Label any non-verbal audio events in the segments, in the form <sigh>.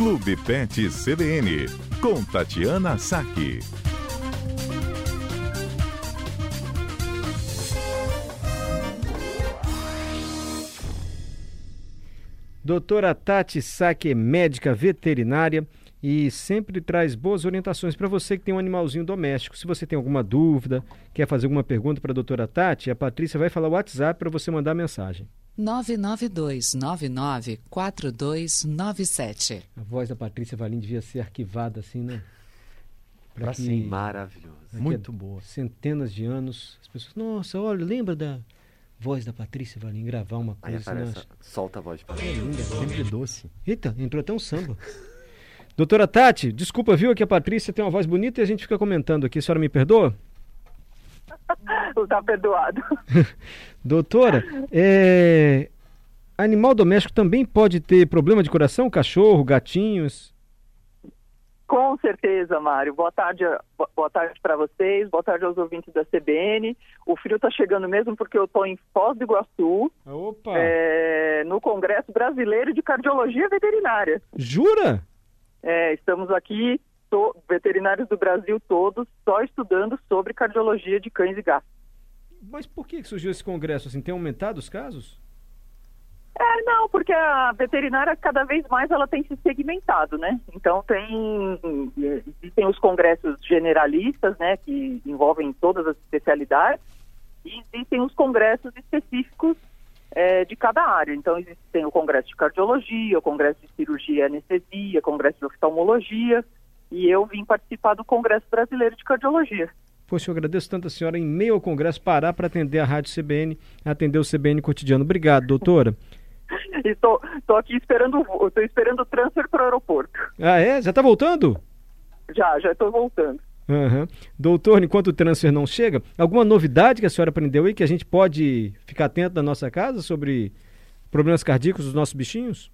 Clube Pet CBN, com Tatiana Saque. Doutora Tati Saque é médica veterinária e sempre traz boas orientações para você que tem um animalzinho doméstico. Se você tem alguma dúvida, quer fazer alguma pergunta para a doutora Tati, a Patrícia vai falar o WhatsApp para você mandar mensagem. 992-994297. A voz da Patrícia Valim devia ser arquivada assim, né? <laughs> Para que- sim, maravilhoso. daqui Muito boa. Centenas de anos, as pessoas, nossa, olha, lembra da voz da Patrícia Valim gravar uma Aí coisa assim, aparece, né? solta a voz. É linda, Sempre doce. Eita, entrou até um samba. Doutora Tati, desculpa, viu, que a Patrícia tem uma voz bonita e a gente fica comentando aqui. A senhora me perdoa? <laughs> Tá perdoado. <laughs> Doutora, é, animal doméstico também pode ter problema de coração? Cachorro, gatinhos? Com certeza, Mário. Boa tarde, bo- boa tarde para vocês, boa tarde aos ouvintes da CBN. O frio está chegando mesmo porque eu estou em Foz do Iguaçu, Opa! é, no Congresso Brasileiro de Cardiologia Veterinária. Jura? É, estamos aqui, to- veterinários do Brasil todos, só estudando sobre cardiologia de cães e gatos. Mas por que surgiu esse congresso assim? Tem aumentado os casos? É, não, porque a veterinária cada vez mais ela tem se segmentado, né? Então tem existem os congressos generalistas, né, que envolvem todas as especialidades, e existem os congressos específicos é, de cada área. Então existem o congresso de cardiologia, o congresso de cirurgia e anestesia, o congresso de oftalmologia, e eu vim participar do congresso brasileiro de cardiologia. Poxa, eu agradeço tanto a senhora em meio ao congresso parar para atender a Rádio CBN, atender o CBN cotidiano. Obrigado, doutora. <laughs> Estou tô aqui esperando, estou esperando o transfer para o aeroporto. Ah, é? Já está voltando? Já, já estou voltando. Aham. Doutor, enquanto o transfer não chega, alguma novidade que a senhora aprendeu aí que a gente pode ficar atento na nossa casa sobre problemas cardíacos dos nossos bichinhos?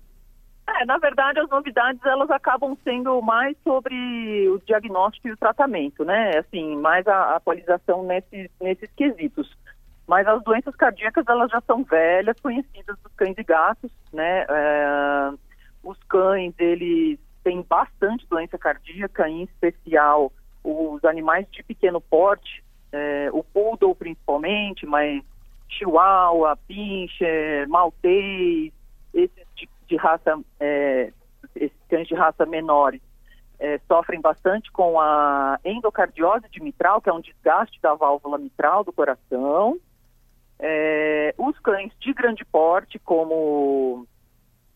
É, na verdade, as novidades elas acabam sendo mais sobre o diagnóstico e o tratamento, né? Assim, mais a atualização nesses, nesses quesitos. Mas as doenças cardíacas elas já são velhas, conhecidas dos cães e gatos, né? É, os cães eles têm bastante doença cardíaca, em especial os animais de pequeno porte, é, o poodle principalmente, mas chihuahua, pincher, maltês, esses de, raça, é, esses cães de raça menores é, sofrem bastante com a endocardiose de mitral, que é um desgaste da válvula mitral do coração. É, os cães de grande porte, como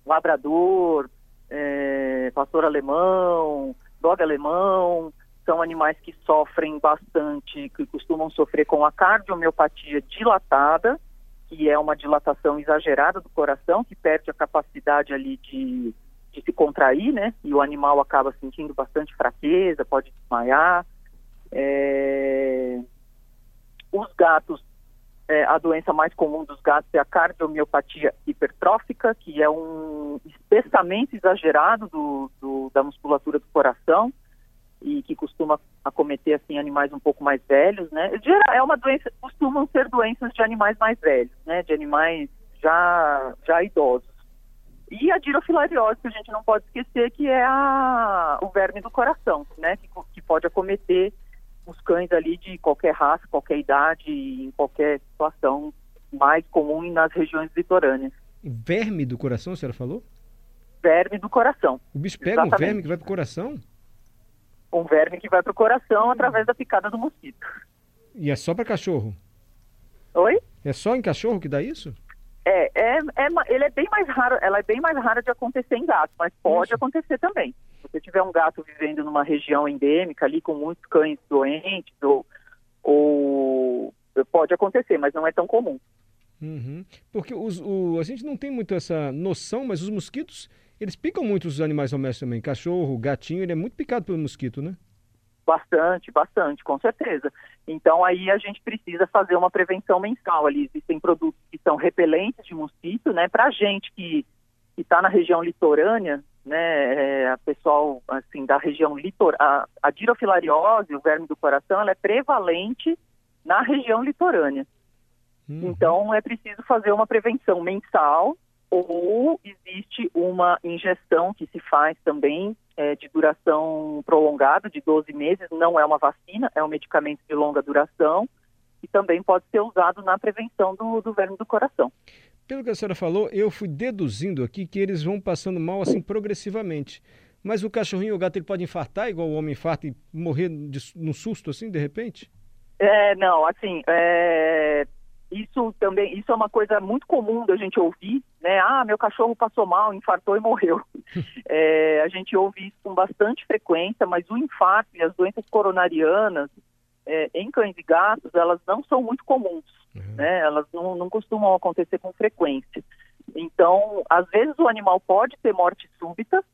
labrador, é, pastor alemão, dog alemão, são animais que sofrem bastante, que costumam sofrer com a cardiomiopatia dilatada, que é uma dilatação exagerada do coração, que perde a capacidade ali de, de se contrair, né? E o animal acaba sentindo bastante fraqueza, pode desmaiar. É... Os gatos, é, a doença mais comum dos gatos é a cardiomiopatia hipertrófica, que é um espessamento exagerado do, do, da musculatura do coração e que costuma acometer assim animais um pouco mais velhos, né? Geral, É uma doença, costumam ser doenças de animais mais velhos, né? De animais já já idosos. E a dirofilariose, que a gente não pode esquecer, que é a, o verme do coração, né? Que, que pode acometer os cães ali de qualquer raça, qualquer idade, em qualquer situação mais comum nas regiões litorâneas. Verme do coração, a senhora falou? Verme do coração. O bicho pega um Exatamente. verme que vai pro coração? Um verme que vai para o coração através da picada do mosquito. E é só para cachorro? Oi? É só em cachorro que dá isso? É, é, é, ele é bem mais raro, ela é bem mais rara de acontecer em gato, mas pode Nossa. acontecer também. Se você tiver um gato vivendo numa região endêmica ali com muitos cães doentes ou, ou pode acontecer, mas não é tão comum. Uhum. Porque os, o, a gente não tem muito essa noção, mas os mosquitos, eles picam muito os animais domésticos também. Cachorro, gatinho, ele é muito picado pelo mosquito, né? Bastante, bastante, com certeza. Então aí a gente precisa fazer uma prevenção mensal ali. Existem produtos que são repelentes de mosquito, né? Para gente que está na região litorânea, né? É, a pessoal assim da região litorânea, a dirofilariose, o verme do coração, ela é prevalente na região litorânea. Uhum. Então é preciso fazer uma prevenção mensal ou existe uma injeção que se faz também é, de duração prolongada, de 12 meses, não é uma vacina, é um medicamento de longa duração e também pode ser usado na prevenção do, do verme do coração. Pelo que a senhora falou, eu fui deduzindo aqui que eles vão passando mal assim progressivamente. Mas o cachorrinho ou o gato ele pode infartar igual o homem infarta e morrer de, num susto assim, de repente? É, não, assim, é, isso também, isso é uma coisa muito comum da gente ouvir, né? Ah, meu cachorro passou mal, infartou e morreu. <laughs> é, a gente ouve isso com bastante frequência, mas o infarto e as doenças coronarianas é, em cães e gatos, elas não são muito comuns, uhum. né? Elas não, não costumam acontecer com frequência. Então, às vezes o animal pode ter morte súbita,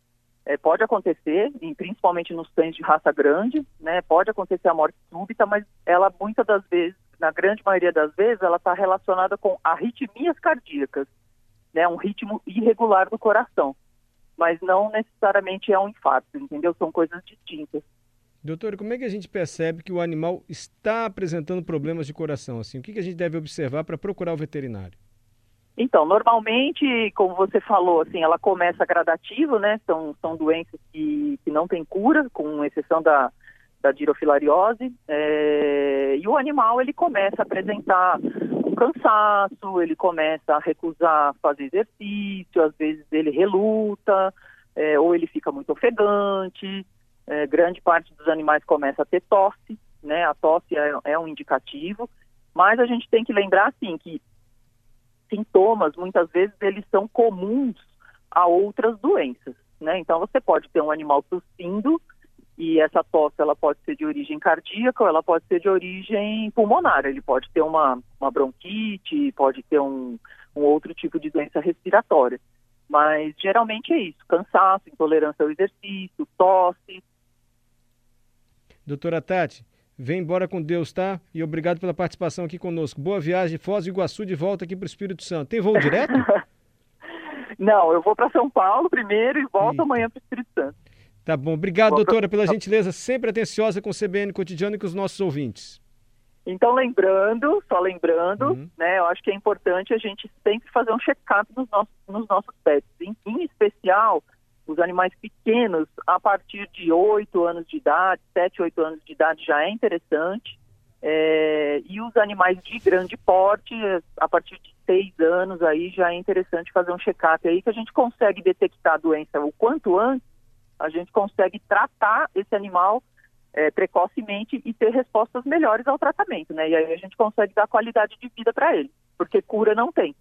é, pode acontecer, e principalmente nos cães de raça grande, né? Pode acontecer a morte súbita, mas ela muitas das vezes na grande maioria das vezes, ela está relacionada com arritmias cardíacas, né, um ritmo irregular do coração. Mas não necessariamente é um infarto, entendeu? São coisas distintas. Doutor, como é que a gente percebe que o animal está apresentando problemas de coração? Assim, o que, que a gente deve observar para procurar o veterinário? Então, normalmente, como você falou, assim, ela começa gradativo, né? São, são doenças que, que não têm cura, com exceção da, da dirofilariose, é, e o animal ele começa a apresentar um cansaço, ele começa a recusar fazer exercício, às vezes ele reluta, é, ou ele fica muito ofegante, é, grande parte dos animais começa a ter tosse, né? A tosse é, é um indicativo, mas a gente tem que lembrar assim que sintomas muitas vezes eles são comuns a outras doenças, né? Então você pode ter um animal tossindo e essa tosse ela pode ser de origem cardíaca ou ela pode ser de origem pulmonar. Ele pode ter uma, uma bronquite, pode ter um, um outro tipo de doença respiratória. Mas geralmente é isso: cansaço, intolerância ao exercício, tosse. Doutora Tati, vem embora com Deus, tá? E obrigado pela participação aqui conosco. Boa viagem, Foz do Iguaçu, de volta aqui para o Espírito Santo. Tem voo direto? <laughs> Não, eu vou para São Paulo primeiro e volto Eita. amanhã para o Espírito Santo. Tá bom. Obrigado, doutora, pela gentileza, sempre atenciosa com o CBN Cotidiano e com os nossos ouvintes. Então, lembrando, só lembrando, uhum. né, eu acho que é importante a gente sempre fazer um check-up nos nossos, nos nossos pets. Em, em, especial, os animais pequenos, a partir de 8 anos de idade, 7, 8 anos de idade já é interessante. É, e os animais de grande porte, a partir de 6 anos aí já é interessante fazer um check-up aí que a gente consegue detectar a doença o quanto antes a gente consegue tratar esse animal é, precocemente e ter respostas melhores ao tratamento, né? E aí a gente consegue dar qualidade de vida para ele, porque cura não tem.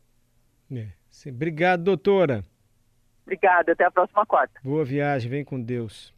É, sim. Obrigado, doutora. Obrigada, até a próxima quarta. Boa viagem, vem com Deus.